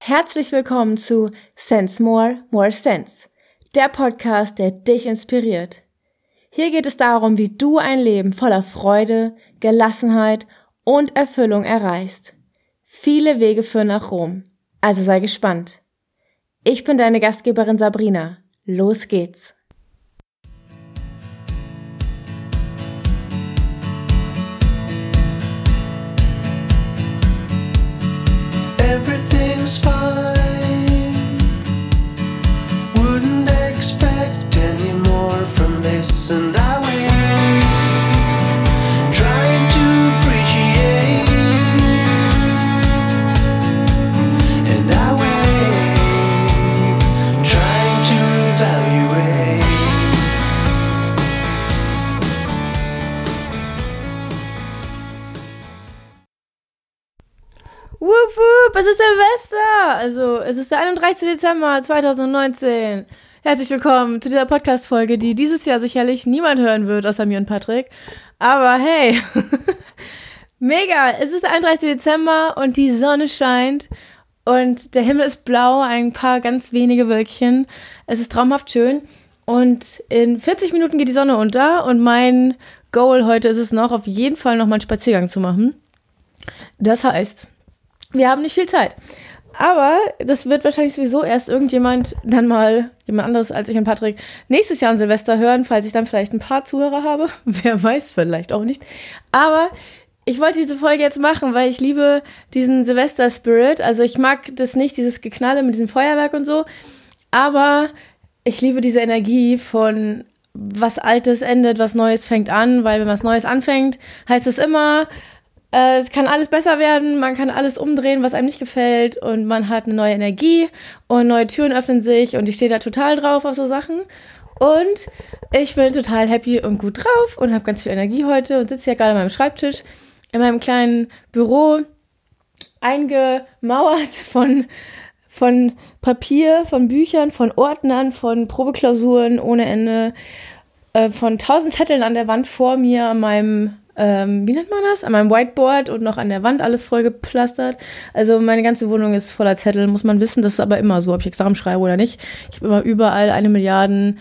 Herzlich willkommen zu Sense More, More Sense, der Podcast, der dich inspiriert. Hier geht es darum, wie du ein Leben voller Freude, Gelassenheit und Erfüllung erreichst. Viele Wege führen nach Rom, also sei gespannt. Ich bin deine Gastgeberin Sabrina. Los geht's! Everything's der 31. Dezember 2019. Herzlich willkommen zu dieser Podcast-Folge, die dieses Jahr sicherlich niemand hören wird, außer mir und Patrick. Aber hey, mega! Es ist der 31. Dezember und die Sonne scheint und der Himmel ist blau, ein paar ganz wenige Wölkchen. Es ist traumhaft schön und in 40 Minuten geht die Sonne unter und mein Goal heute ist es noch, auf jeden Fall noch mal einen Spaziergang zu machen. Das heißt, wir haben nicht viel Zeit. Aber das wird wahrscheinlich sowieso erst irgendjemand dann mal, jemand anderes als ich und Patrick, nächstes Jahr an Silvester hören, falls ich dann vielleicht ein paar Zuhörer habe. Wer weiß, vielleicht auch nicht. Aber ich wollte diese Folge jetzt machen, weil ich liebe diesen Silvester-Spirit. Also ich mag das nicht, dieses Geknalle mit diesem Feuerwerk und so. Aber ich liebe diese Energie von was Altes endet, was Neues fängt an, weil wenn was Neues anfängt, heißt es immer, äh, es kann alles besser werden, man kann alles umdrehen, was einem nicht gefällt und man hat eine neue Energie und neue Türen öffnen sich und ich stehe da total drauf auf so Sachen. Und ich bin total happy und gut drauf und habe ganz viel Energie heute und sitze hier gerade an meinem Schreibtisch in meinem kleinen Büro eingemauert von, von Papier, von Büchern, von Ordnern, von Probeklausuren ohne Ende, äh, von tausend Zetteln an der Wand vor mir, an meinem ähm, wie nennt man das? An meinem Whiteboard und noch an der Wand alles voll gepflastert. Also meine ganze Wohnung ist voller Zettel, muss man wissen. Das ist aber immer so, ob ich Examen schreibe oder nicht. Ich habe immer überall eine Milliarden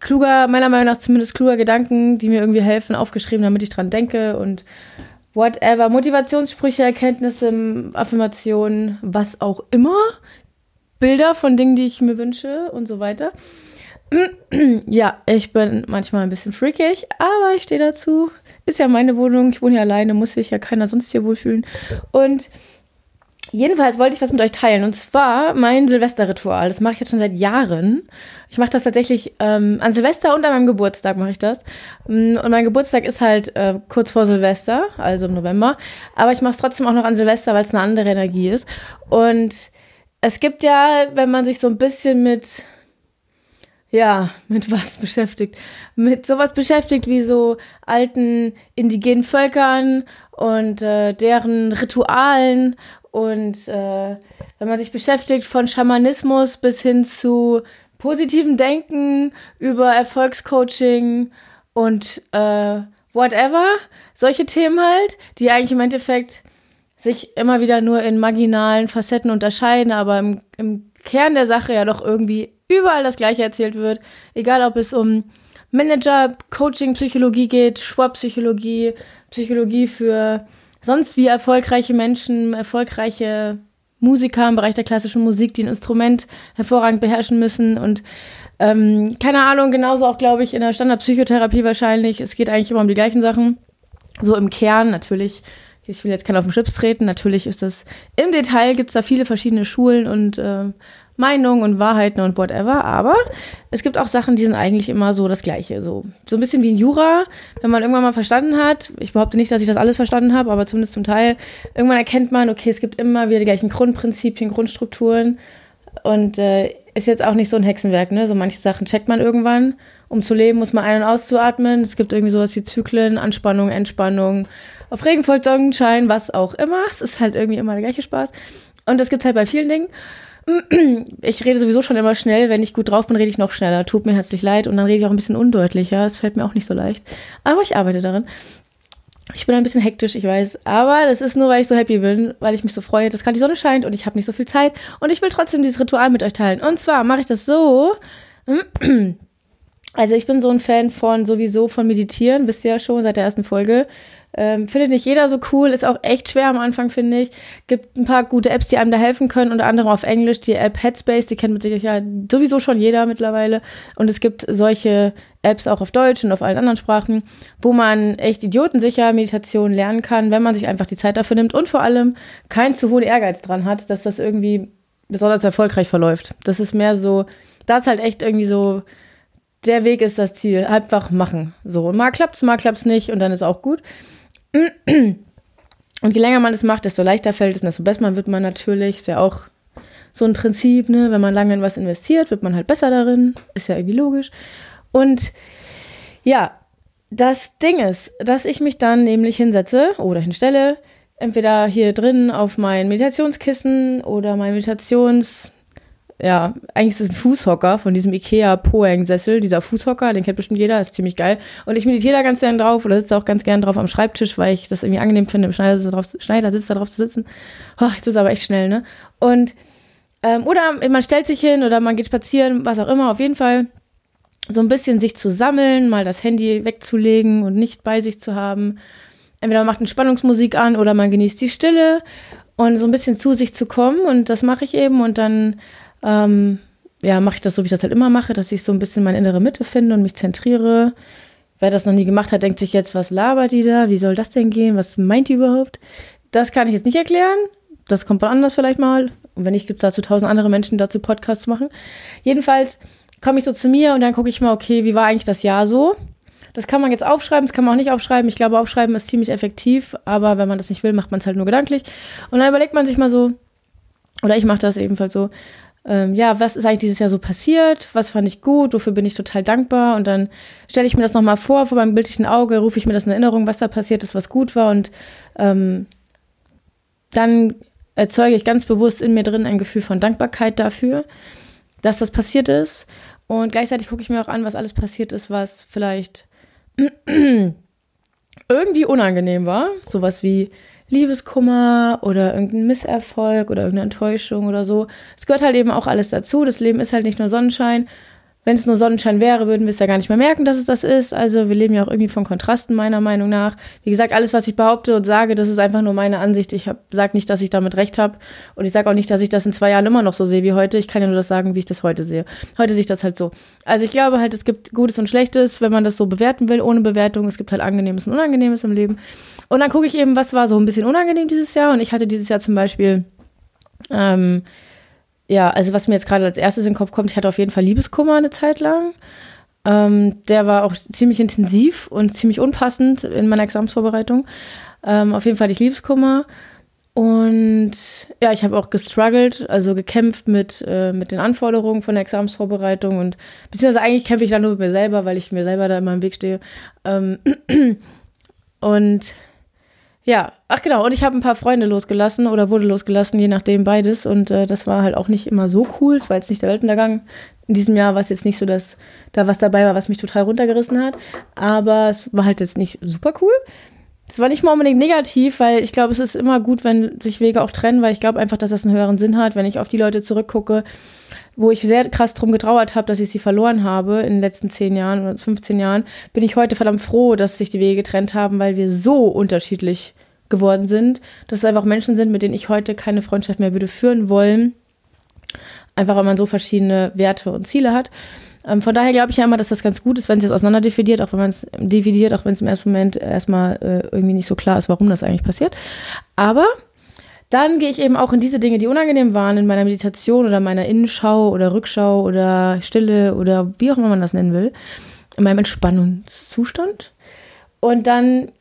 kluger, meiner Meinung nach zumindest kluger Gedanken, die mir irgendwie helfen, aufgeschrieben, damit ich dran denke und whatever. Motivationssprüche, Erkenntnisse, Affirmationen, was auch immer. Bilder von Dingen, die ich mir wünsche und so weiter. Ja, ich bin manchmal ein bisschen freakig, aber ich stehe dazu. Ist ja meine Wohnung, ich wohne hier alleine, muss sich ja keiner sonst hier wohlfühlen. Und jedenfalls wollte ich was mit euch teilen. Und zwar mein Silvesterritual. Das mache ich jetzt schon seit Jahren. Ich mache das tatsächlich ähm, an Silvester und an meinem Geburtstag mache ich das. Mm, Und mein Geburtstag ist halt äh, kurz vor Silvester, also im November. Aber ich mache es trotzdem auch noch an Silvester, weil es eine andere Energie ist. Und es gibt ja, wenn man sich so ein bisschen mit ja, mit was beschäftigt? Mit sowas beschäftigt wie so alten indigenen Völkern und äh, deren Ritualen und äh, wenn man sich beschäftigt von Schamanismus bis hin zu positivem Denken über Erfolgscoaching und äh, whatever, solche Themen halt, die eigentlich im Endeffekt sich immer wieder nur in marginalen Facetten unterscheiden, aber im, im Kern der Sache ja doch irgendwie überall das Gleiche erzählt wird. Egal, ob es um Manager, Coaching, Psychologie geht, Schwab-Psychologie, Psychologie für sonst wie erfolgreiche Menschen, erfolgreiche Musiker im Bereich der klassischen Musik, die ein Instrument hervorragend beherrschen müssen und ähm, keine Ahnung, genauso auch, glaube ich, in der Standardpsychotherapie wahrscheinlich. Es geht eigentlich immer um die gleichen Sachen. So im Kern natürlich. Ich will jetzt keinen auf den Schlips treten. Natürlich ist das im Detail gibt es da viele verschiedene Schulen und äh, Meinungen und Wahrheiten und whatever, aber es gibt auch Sachen, die sind eigentlich immer so das Gleiche. So, so ein bisschen wie in Jura, wenn man irgendwann mal verstanden hat, ich behaupte nicht, dass ich das alles verstanden habe, aber zumindest zum Teil, irgendwann erkennt man, okay, es gibt immer wieder die gleichen Grundprinzipien, Grundstrukturen und äh, ist jetzt auch nicht so ein Hexenwerk, ne? So manche Sachen checkt man irgendwann. Um zu leben, muss man ein- und auszuatmen. Es gibt irgendwie sowas wie Zyklen, Anspannung, Entspannung, auf Regen folgt Sonnenschein, was auch immer. Es ist halt irgendwie immer der gleiche Spaß. Und das gibt's halt bei vielen Dingen. Ich rede sowieso schon immer schnell. Wenn ich gut drauf bin, rede ich noch schneller. Tut mir herzlich leid. Und dann rede ich auch ein bisschen undeutlicher. Das fällt mir auch nicht so leicht. Aber ich arbeite daran. Ich bin ein bisschen hektisch, ich weiß. Aber das ist nur, weil ich so happy bin, weil ich mich so freue, dass gerade die Sonne scheint und ich habe nicht so viel Zeit. Und ich will trotzdem dieses Ritual mit euch teilen. Und zwar mache ich das so. Also ich bin so ein Fan von sowieso von Meditieren, wisst ihr ja schon seit der ersten Folge. Ähm, findet nicht jeder so cool, ist auch echt schwer am Anfang, finde ich. Gibt ein paar gute Apps, die einem da helfen können, unter anderem auf Englisch die App Headspace, die kennt mit Sicherheit sowieso schon jeder mittlerweile. Und es gibt solche Apps auch auf Deutsch und auf allen anderen Sprachen, wo man echt idiotensicher Meditation lernen kann, wenn man sich einfach die Zeit dafür nimmt und vor allem keinen zu hohen Ehrgeiz dran hat, dass das irgendwie besonders erfolgreich verläuft. Das ist mehr so, da ist halt echt irgendwie so, der Weg ist das Ziel. Einfach machen. So, mal klappt's, mal klappt's nicht und dann ist auch gut. Und je länger man es macht, desto leichter fällt es, desto besser wird man natürlich. Ist ja auch so ein Prinzip, ne? Wenn man lange in was investiert, wird man halt besser darin. Ist ja irgendwie logisch. Und ja, das Ding ist, dass ich mich dann nämlich hinsetze oder hinstelle, entweder hier drin auf mein Meditationskissen oder mein Meditations ja, eigentlich ist es ein Fußhocker von diesem Ikea Poeng-Sessel, dieser Fußhocker, den kennt bestimmt jeder, ist ziemlich geil. Und ich meditiere da ganz gern drauf oder sitze auch ganz gern drauf am Schreibtisch, weil ich das irgendwie angenehm finde, im Schneider, drauf, Schneidersitz da drauf zu sitzen. Oh, jetzt ist aber echt schnell, ne? Und, ähm, oder man stellt sich hin oder man geht spazieren, was auch immer, auf jeden Fall so ein bisschen sich zu sammeln, mal das Handy wegzulegen und nicht bei sich zu haben. Entweder man macht eine Spannungsmusik an oder man genießt die Stille und so ein bisschen zu sich zu kommen und das mache ich eben und dann ähm, ja, mache ich das so, wie ich das halt immer mache, dass ich so ein bisschen meine innere Mitte finde und mich zentriere. Wer das noch nie gemacht hat, denkt sich jetzt, was labert die da? Wie soll das denn gehen? Was meint die überhaupt? Das kann ich jetzt nicht erklären. Das kommt von anders vielleicht mal. Und wenn nicht, gibt es dazu tausend andere Menschen, die dazu Podcasts machen. Jedenfalls komme ich so zu mir und dann gucke ich mal, okay, wie war eigentlich das Jahr so? Das kann man jetzt aufschreiben, das kann man auch nicht aufschreiben. Ich glaube, aufschreiben ist ziemlich effektiv, aber wenn man das nicht will, macht man es halt nur gedanklich. Und dann überlegt man sich mal so, oder ich mache das ebenfalls so, ähm, ja, was ist eigentlich dieses Jahr so passiert? Was fand ich gut? Wofür bin ich total dankbar? Und dann stelle ich mir das nochmal vor, vor meinem bildlichen Auge, rufe ich mir das in Erinnerung, was da passiert ist, was gut war. Und ähm, dann erzeuge ich ganz bewusst in mir drin ein Gefühl von Dankbarkeit dafür, dass das passiert ist. Und gleichzeitig gucke ich mir auch an, was alles passiert ist, was vielleicht irgendwie unangenehm war. Sowas wie Liebeskummer oder irgendein Misserfolg oder irgendeine Enttäuschung oder so. Es gehört halt eben auch alles dazu. Das Leben ist halt nicht nur Sonnenschein. Wenn es nur Sonnenschein wäre, würden wir es ja gar nicht mehr merken, dass es das ist. Also wir leben ja auch irgendwie von Kontrasten, meiner Meinung nach. Wie gesagt, alles, was ich behaupte und sage, das ist einfach nur meine Ansicht. Ich sage nicht, dass ich damit recht habe. Und ich sage auch nicht, dass ich das in zwei Jahren immer noch so sehe wie heute. Ich kann ja nur das sagen, wie ich das heute sehe. Heute sehe ich das halt so. Also ich glaube halt, es gibt Gutes und Schlechtes, wenn man das so bewerten will, ohne Bewertung. Es gibt halt Angenehmes und Unangenehmes im Leben. Und dann gucke ich eben, was war so ein bisschen unangenehm dieses Jahr. Und ich hatte dieses Jahr zum Beispiel... Ähm, ja, also was mir jetzt gerade als erstes in den Kopf kommt, ich hatte auf jeden Fall Liebeskummer eine Zeit lang. Ähm, der war auch ziemlich intensiv und ziemlich unpassend in meiner Examsvorbereitung. Ähm, auf jeden Fall hatte ich Liebeskummer. Und ja, ich habe auch gestruggelt, also gekämpft mit, äh, mit den Anforderungen von der Examsvorbereitung und beziehungsweise eigentlich kämpfe ich da nur mit mir selber, weil ich mir selber da immer im Weg stehe. Ähm, und ja, ach genau, und ich habe ein paar Freunde losgelassen oder wurde losgelassen, je nachdem beides. Und äh, das war halt auch nicht immer so cool. Es war jetzt nicht der Weltuntergang. In diesem Jahr war es jetzt nicht so, dass da was dabei war, was mich total runtergerissen hat. Aber es war halt jetzt nicht super cool. Es war nicht mal unbedingt negativ, weil ich glaube, es ist immer gut, wenn sich Wege auch trennen, weil ich glaube einfach, dass das einen höheren Sinn hat, wenn ich auf die Leute zurückgucke, wo ich sehr krass drum getrauert habe, dass ich sie verloren habe in den letzten zehn Jahren oder 15 Jahren, bin ich heute verdammt froh, dass sich die Wege getrennt haben, weil wir so unterschiedlich geworden sind, dass es einfach Menschen sind, mit denen ich heute keine Freundschaft mehr würde führen wollen. Einfach weil man so verschiedene Werte und Ziele hat. Ähm, von daher glaube ich ja immer, dass das ganz gut ist, wenn es jetzt auseinander dividiert, auch wenn man es dividiert, auch wenn es im ersten Moment erstmal äh, irgendwie nicht so klar ist, warum das eigentlich passiert. Aber dann gehe ich eben auch in diese Dinge, die unangenehm waren, in meiner Meditation oder meiner Innenschau oder Rückschau oder Stille oder wie auch immer man das nennen will, in meinem Entspannungszustand. Und dann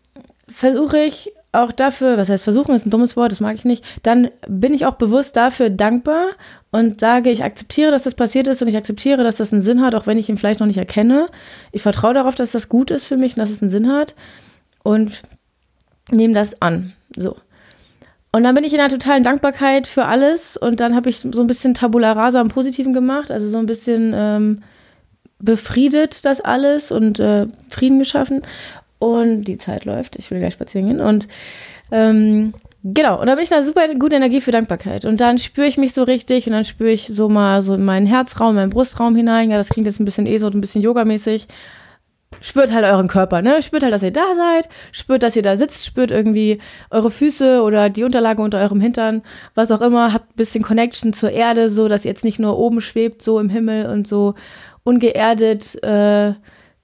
versuche ich auch dafür, was heißt versuchen, ist ein dummes Wort, das mag ich nicht, dann bin ich auch bewusst dafür dankbar und sage, ich akzeptiere, dass das passiert ist und ich akzeptiere, dass das einen Sinn hat, auch wenn ich ihn vielleicht noch nicht erkenne. Ich vertraue darauf, dass das gut ist für mich und dass es einen Sinn hat und nehme das an. So. Und dann bin ich in einer totalen Dankbarkeit für alles und dann habe ich so ein bisschen Tabula Rasa im Positiven gemacht, also so ein bisschen ähm, befriedet das alles und äh, Frieden geschaffen. Und die Zeit läuft, ich will gleich spazieren gehen. Und ähm, genau, und da bin ich eine super gute Energie für Dankbarkeit. Und dann spüre ich mich so richtig und dann spüre ich so mal so in meinen Herzraum, meinen Brustraum hinein. Ja, das klingt jetzt ein bisschen eh so, ein bisschen yogamäßig spürt halt euren Körper, ne? Spürt halt, dass ihr da seid, spürt, dass ihr da sitzt, spürt irgendwie eure Füße oder die Unterlage unter eurem Hintern, was auch immer, habt ein bisschen Connection zur Erde, so dass ihr jetzt nicht nur oben schwebt, so im Himmel und so ungeerdet äh,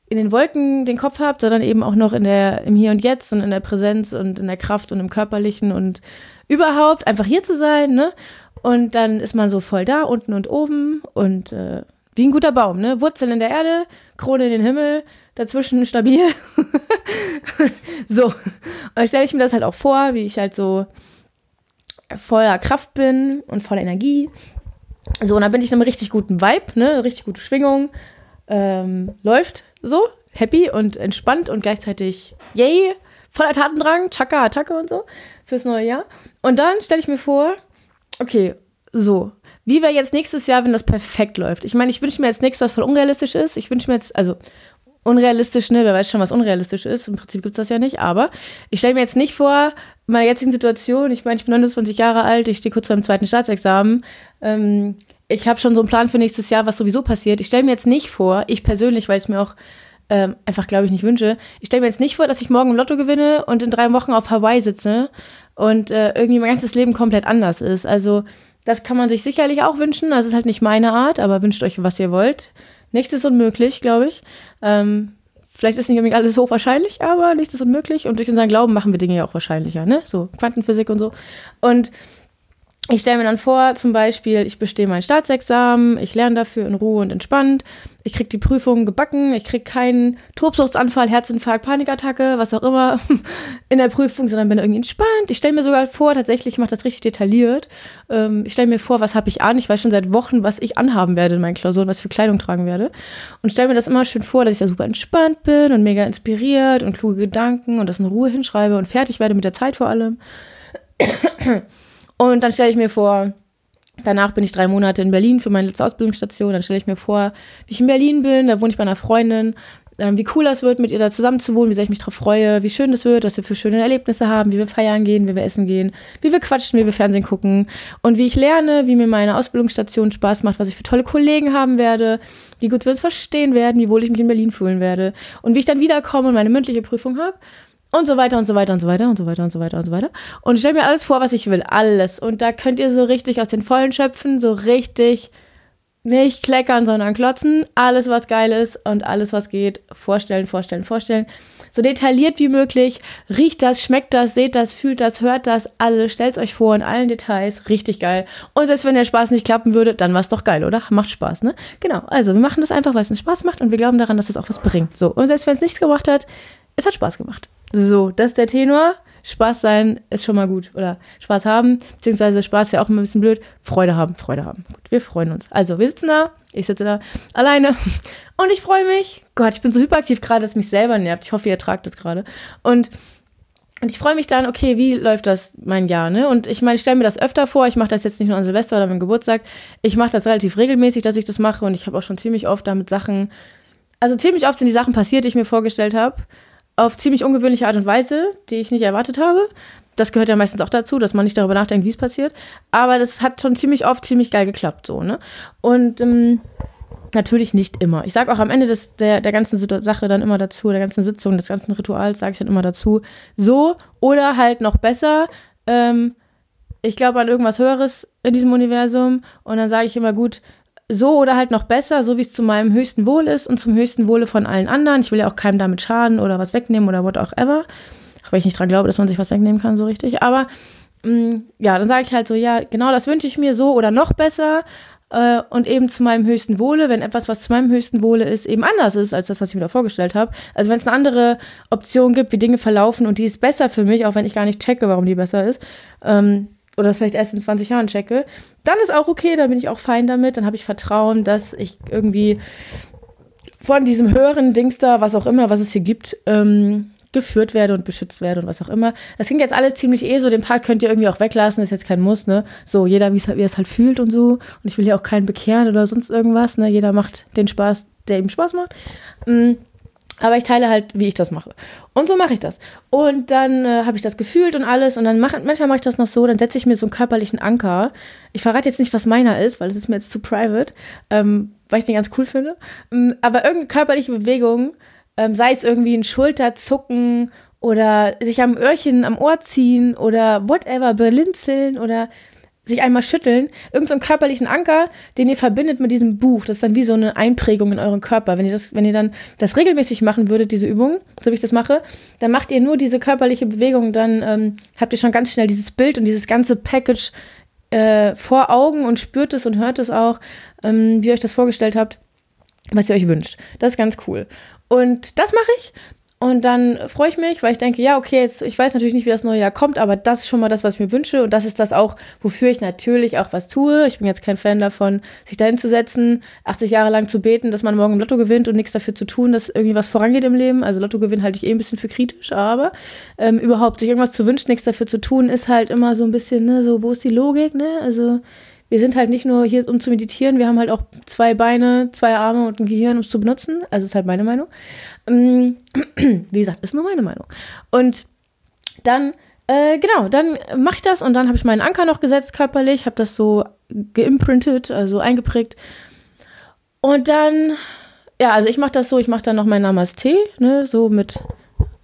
in den Wolken den Kopf habt, sondern eben auch noch in der, im Hier und Jetzt und in der Präsenz und in der Kraft und im Körperlichen und überhaupt einfach hier zu sein, ne? Und dann ist man so voll da, unten und oben und äh, wie ein guter Baum, ne? Wurzeln in der Erde, Krone in den Himmel, dazwischen stabil. so. Und dann stelle ich mir das halt auch vor, wie ich halt so voller Kraft bin und voller Energie. So, und dann bin ich in einem richtig guten Vibe, ne? Richtig gute Schwingung. Ähm, läuft so, happy und entspannt und gleichzeitig yay, voller Tatendrang, Chaka, Attacke und so fürs neue Jahr. Und dann stelle ich mir vor, okay, so, wie wäre jetzt nächstes Jahr, wenn das perfekt läuft? Ich meine, ich wünsche mir jetzt nichts, was voll unrealistisch ist. Ich wünsche mir jetzt, also unrealistisch, ne? Wer weiß schon, was unrealistisch ist. Im Prinzip gibt es das ja nicht. Aber ich stelle mir jetzt nicht vor, in meiner jetzigen Situation, ich meine, ich bin 29 Jahre alt, ich stehe kurz vor dem zweiten Staatsexamen. Ähm, ich habe schon so einen Plan für nächstes Jahr, was sowieso passiert. Ich stelle mir jetzt nicht vor, ich persönlich, weil es mir auch ähm, einfach, glaube ich, nicht wünsche, ich stelle mir jetzt nicht vor, dass ich morgen im Lotto gewinne und in drei Wochen auf Hawaii sitze und äh, irgendwie mein ganzes Leben komplett anders ist. Also das kann man sich sicherlich auch wünschen. Das ist halt nicht meine Art, aber wünscht euch, was ihr wollt. Nichts ist unmöglich, glaube ich. Ähm, vielleicht ist nicht unbedingt alles hochwahrscheinlich, aber nichts ist unmöglich. Und durch unseren Glauben machen wir Dinge ja auch wahrscheinlicher, ne? So Quantenphysik und so. Und ich stelle mir dann vor, zum Beispiel, ich bestehe mein Staatsexamen, ich lerne dafür in Ruhe und entspannt, ich kriege die Prüfung gebacken, ich kriege keinen Tobsuchtsanfall, Herzinfarkt, Panikattacke, was auch immer in der Prüfung, sondern bin irgendwie entspannt. Ich stelle mir sogar vor, tatsächlich, ich mache das richtig detailliert. Ähm, ich stelle mir vor, was habe ich an? Ich weiß schon seit Wochen, was ich anhaben werde in meinen Klausuren, was für Kleidung tragen werde. Und stelle mir das immer schön vor, dass ich da super entspannt bin und mega inspiriert und kluge Gedanken und das in Ruhe hinschreibe und fertig werde mit der Zeit vor allem. Und dann stelle ich mir vor, danach bin ich drei Monate in Berlin für meine letzte Ausbildungsstation. Dann stelle ich mir vor, wie ich in Berlin bin, da wohne ich bei einer Freundin, ähm, wie cool das wird, mit ihr da zusammen zu wohnen, wie sehr ich mich darauf freue, wie schön das wird, was wir für schöne Erlebnisse haben, wie wir feiern gehen, wie wir essen gehen, wie wir quatschen, wie wir Fernsehen gucken und wie ich lerne, wie mir meine Ausbildungsstation Spaß macht, was ich für tolle Kollegen haben werde, wie gut wir uns verstehen werden, wie wohl ich mich in Berlin fühlen werde und wie ich dann wiederkomme und meine mündliche Prüfung habe und so weiter und so weiter und so weiter und so weiter und so weiter und so weiter. Und ich mir alles vor, was ich will. Alles. Und da könnt ihr so richtig aus den Vollen schöpfen, so richtig nicht kleckern, sondern klotzen. Alles, was geil ist und alles, was geht, vorstellen, vorstellen, vorstellen. So detailliert wie möglich. Riecht das, schmeckt das, seht das, fühlt das, hört das, alles. Stellt euch vor in allen Details. Richtig geil. Und selbst wenn der Spaß nicht klappen würde, dann war es doch geil, oder? Macht Spaß, ne? Genau. Also, wir machen das einfach, weil es uns Spaß macht und wir glauben daran, dass es auch was bringt. So. Und selbst wenn es nichts gebracht hat, es hat Spaß gemacht. So, das ist der Tenor. Spaß sein ist schon mal gut. Oder Spaß haben, beziehungsweise Spaß ist ja auch immer ein bisschen blöd. Freude haben, Freude haben. Gut, wir freuen uns. Also, wir sitzen da, ich sitze da alleine und ich freue mich. Gott, ich bin so hyperaktiv gerade, dass es mich selber nervt. Ich hoffe, ihr ertragt das gerade. Und, und ich freue mich dann, okay, wie läuft das mein Jahr, ne? Und ich meine, ich stelle mir das öfter vor. Ich mache das jetzt nicht nur an Silvester oder meinem Geburtstag. Ich mache das relativ regelmäßig, dass ich das mache. Und ich habe auch schon ziemlich oft damit Sachen, also ziemlich oft sind die Sachen passiert, die ich mir vorgestellt habe auf ziemlich ungewöhnliche Art und Weise, die ich nicht erwartet habe. Das gehört ja meistens auch dazu, dass man nicht darüber nachdenkt, wie es passiert. Aber das hat schon ziemlich oft ziemlich geil geklappt, so, ne? Und ähm, natürlich nicht immer. Ich sage auch am Ende des, der, der ganzen Sache dann immer dazu, der ganzen Sitzung, des ganzen Rituals, sage ich dann immer dazu, so oder halt noch besser, ähm, ich glaube an irgendwas Höheres in diesem Universum und dann sage ich immer, gut, so oder halt noch besser, so wie es zu meinem höchsten Wohl ist und zum höchsten Wohle von allen anderen. Ich will ja auch keinem damit schaden oder was wegnehmen oder what auch ever. Auch wenn ich nicht dran glaube, dass man sich was wegnehmen kann, so richtig. Aber mh, mm, ja, dann sage ich halt so, ja, genau das wünsche ich mir so oder noch besser. Äh, und eben zu meinem höchsten Wohle, wenn etwas, was zu meinem höchsten Wohle ist, eben anders ist als das, was ich mir da vorgestellt habe. Also wenn es eine andere Option gibt, wie Dinge verlaufen und die ist besser für mich, auch wenn ich gar nicht checke, warum die besser ist, ähm, oder das vielleicht erst in 20 Jahren checke, dann ist auch okay, dann bin ich auch fein damit, dann habe ich Vertrauen, dass ich irgendwie von diesem höheren Dings da, was auch immer, was es hier gibt, ähm, geführt werde und beschützt werde und was auch immer. Das klingt jetzt alles ziemlich eh so, den Part könnt ihr irgendwie auch weglassen, ist jetzt kein Muss, ne? So, jeder, wie er es halt fühlt und so. Und ich will hier auch keinen bekehren oder sonst irgendwas, ne? Jeder macht den Spaß, der ihm Spaß macht. Mhm. Aber ich teile halt, wie ich das mache. Und so mache ich das. Und dann äh, habe ich das gefühlt und alles. Und dann mach, manchmal mache ich das noch so, dann setze ich mir so einen körperlichen Anker. Ich verrate jetzt nicht, was meiner ist, weil es ist mir jetzt zu private, ähm, weil ich den ganz cool finde. Ähm, aber irgendeine körperliche Bewegung, ähm, sei es irgendwie ein Schulterzucken oder sich am Öhrchen am Ohr ziehen oder whatever, belinzeln oder sich einmal schütteln, irgendeinen so körperlichen Anker, den ihr verbindet mit diesem Buch. Das ist dann wie so eine Einprägung in euren Körper. Wenn ihr das, wenn ihr dann das regelmäßig machen würdet, diese Übung, so wie ich das mache, dann macht ihr nur diese körperliche Bewegung, dann ähm, habt ihr schon ganz schnell dieses Bild und dieses ganze Package äh, vor Augen und spürt es und hört es auch, ähm, wie ihr euch das vorgestellt habt, was ihr euch wünscht. Das ist ganz cool. Und das mache ich. Und dann freue ich mich, weil ich denke, ja, okay, jetzt, ich weiß natürlich nicht, wie das neue Jahr kommt, aber das ist schon mal das, was ich mir wünsche. Und das ist das auch, wofür ich natürlich auch was tue. Ich bin jetzt kein Fan davon, sich dahin zu setzen, 80 Jahre lang zu beten, dass man morgen im Lotto gewinnt und nichts dafür zu tun, dass irgendwie was vorangeht im Leben. Also Lottogewinn halte ich eh ein bisschen für kritisch, aber ähm, überhaupt sich irgendwas zu wünschen, nichts dafür zu tun, ist halt immer so ein bisschen, ne, so, wo ist die Logik, ne? Also wir sind halt nicht nur hier, um zu meditieren, wir haben halt auch zwei Beine, zwei Arme und ein Gehirn, um es zu benutzen. Also ist halt meine Meinung. Ähm, wie gesagt, ist nur meine Meinung. Und dann, äh, genau, dann mache ich das und dann habe ich meinen Anker noch gesetzt körperlich, habe das so geimprintet, also eingeprägt. Und dann, ja, also ich mache das so, ich mache dann noch mein Namaste, ne, so mit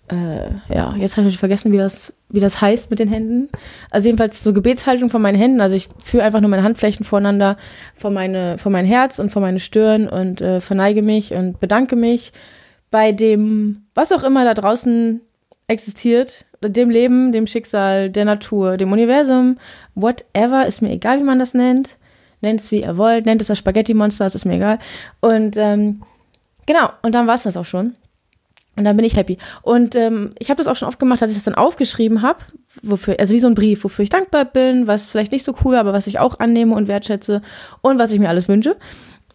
äh, ja, jetzt habe ich vergessen, wie das, wie das heißt mit den Händen. Also jedenfalls so Gebetshaltung von meinen Händen. Also ich führe einfach nur meine Handflächen voreinander, vor, meine, vor mein Herz und vor meine Stirn und äh, verneige mich und bedanke mich bei dem, was auch immer da draußen existiert, dem Leben, dem Schicksal, der Natur, dem Universum, whatever, ist mir egal, wie man das nennt. Nennt es, wie ihr wollt, nennt es das Spaghetti-Monster, das ist mir egal. Und ähm, genau, und dann war es das auch schon. Und dann bin ich happy. Und ähm, ich habe das auch schon oft gemacht, dass ich das dann aufgeschrieben habe, wofür, also wie so ein Brief, wofür ich dankbar bin, was vielleicht nicht so cool, aber was ich auch annehme und wertschätze und was ich mir alles wünsche.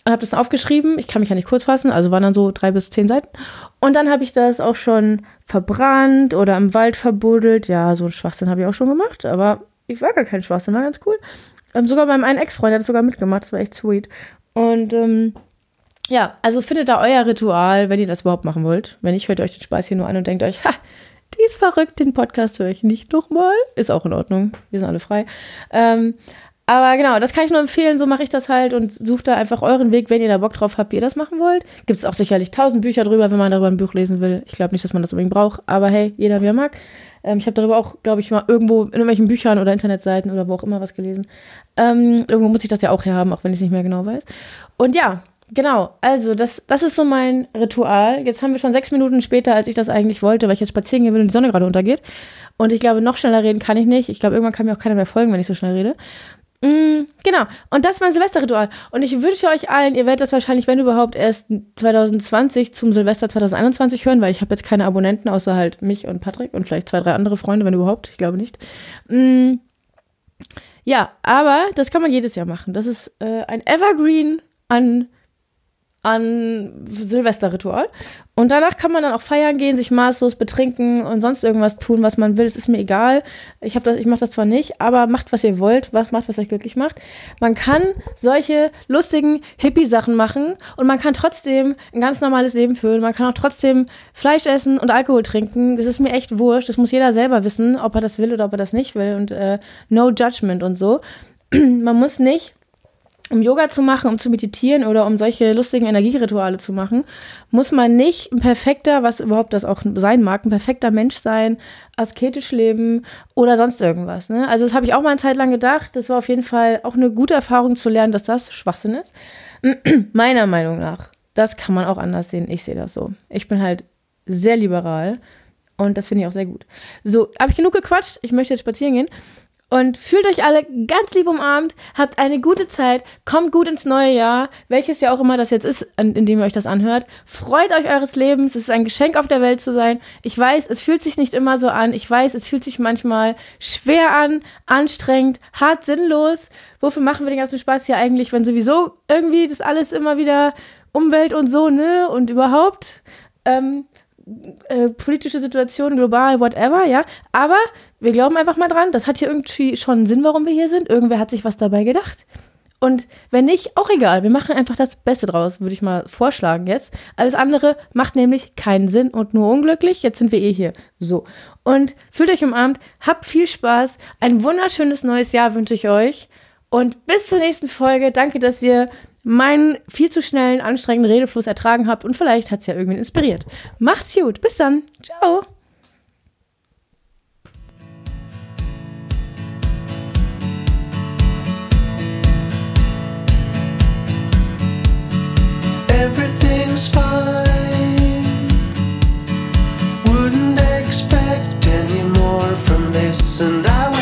Und habe das aufgeschrieben. Ich kann mich ja nicht kurz fassen, also waren dann so drei bis zehn Seiten. Und dann habe ich das auch schon verbrannt oder im Wald verbuddelt. Ja, so einen Schwachsinn habe ich auch schon gemacht, aber ich war gar kein Schwachsinn, war ganz cool. Ähm, sogar beim einen Ex-Freund hat das sogar mitgemacht, das war echt sweet. Und ähm, ja, also findet da euer Ritual, wenn ihr das überhaupt machen wollt. Wenn nicht, hört euch den Spaß hier nur an und denkt euch, ha, die ist verrückt, den Podcast höre ich nicht nochmal. Ist auch in Ordnung, wir sind alle frei. Ähm, aber genau, das kann ich nur empfehlen, so mache ich das halt und sucht da einfach euren Weg, wenn ihr da Bock drauf habt, wie ihr das machen wollt. Gibt es auch sicherlich tausend Bücher drüber, wenn man darüber ein Buch lesen will. Ich glaube nicht, dass man das unbedingt braucht, aber hey, jeder wie er mag. Ähm, ich habe darüber auch, glaube ich, mal irgendwo in irgendwelchen Büchern oder Internetseiten oder wo auch immer was gelesen. Ähm, irgendwo muss ich das ja auch herhaben, auch wenn ich es nicht mehr genau weiß. Und ja, Genau, also das, das ist so mein Ritual. Jetzt haben wir schon sechs Minuten später, als ich das eigentlich wollte, weil ich jetzt spazieren gehen will und die Sonne gerade untergeht. Und ich glaube, noch schneller reden kann ich nicht. Ich glaube, irgendwann kann mir auch keiner mehr folgen, wenn ich so schnell rede. Mm, genau, und das ist mein Silvesterritual. Und ich wünsche euch allen, ihr werdet das wahrscheinlich, wenn überhaupt, erst 2020 zum Silvester 2021 hören, weil ich habe jetzt keine Abonnenten, außer halt mich und Patrick und vielleicht zwei, drei andere Freunde, wenn überhaupt. Ich glaube nicht. Mm, ja, aber das kann man jedes Jahr machen. Das ist äh, ein Evergreen an an Silvesterritual. Und danach kann man dann auch feiern gehen, sich maßlos betrinken und sonst irgendwas tun, was man will. Es ist mir egal. Ich, ich mache das zwar nicht, aber macht, was ihr wollt, macht, was euch glücklich macht. Man kann solche lustigen Hippie-Sachen machen und man kann trotzdem ein ganz normales Leben führen. Man kann auch trotzdem Fleisch essen und Alkohol trinken. Das ist mir echt wurscht. Das muss jeder selber wissen, ob er das will oder ob er das nicht will. Und äh, no judgment und so. man muss nicht um Yoga zu machen, um zu meditieren oder um solche lustigen Energierituale zu machen, muss man nicht ein perfekter, was überhaupt das auch sein mag, ein perfekter Mensch sein, asketisch leben oder sonst irgendwas. Ne? Also das habe ich auch mal eine Zeit lang gedacht. Das war auf jeden Fall auch eine gute Erfahrung zu lernen, dass das Schwachsinn ist. Meiner Meinung nach. Das kann man auch anders sehen. Ich sehe das so. Ich bin halt sehr liberal und das finde ich auch sehr gut. So, habe ich genug gequatscht? Ich möchte jetzt spazieren gehen. Und fühlt euch alle ganz lieb umarmt, habt eine gute Zeit, kommt gut ins neue Jahr, welches ja auch immer das jetzt ist, in dem ihr euch das anhört. Freut euch eures Lebens, es ist ein Geschenk auf der Welt zu sein. Ich weiß, es fühlt sich nicht immer so an. Ich weiß, es fühlt sich manchmal schwer an, anstrengend, hart sinnlos. Wofür machen wir den ganzen Spaß hier eigentlich, wenn sowieso irgendwie das alles immer wieder Umwelt und so, ne? Und überhaupt. Ähm, äh, politische Situation, global, whatever, ja. Aber wir glauben einfach mal dran, das hat hier irgendwie schon einen Sinn, warum wir hier sind. Irgendwer hat sich was dabei gedacht. Und wenn nicht, auch egal. Wir machen einfach das Beste draus, würde ich mal vorschlagen jetzt. Alles andere macht nämlich keinen Sinn und nur unglücklich. Jetzt sind wir eh hier. So. Und fühlt euch umarmt, habt viel Spaß. Ein wunderschönes neues Jahr wünsche ich euch. Und bis zur nächsten Folge. Danke, dass ihr meinen viel zu schnellen, anstrengenden Redefluss ertragen habt. Und vielleicht hat es ja irgendwie inspiriert. Macht's gut. Bis dann. Ciao. everything's fine. Wouldn't expect any more from this, and I.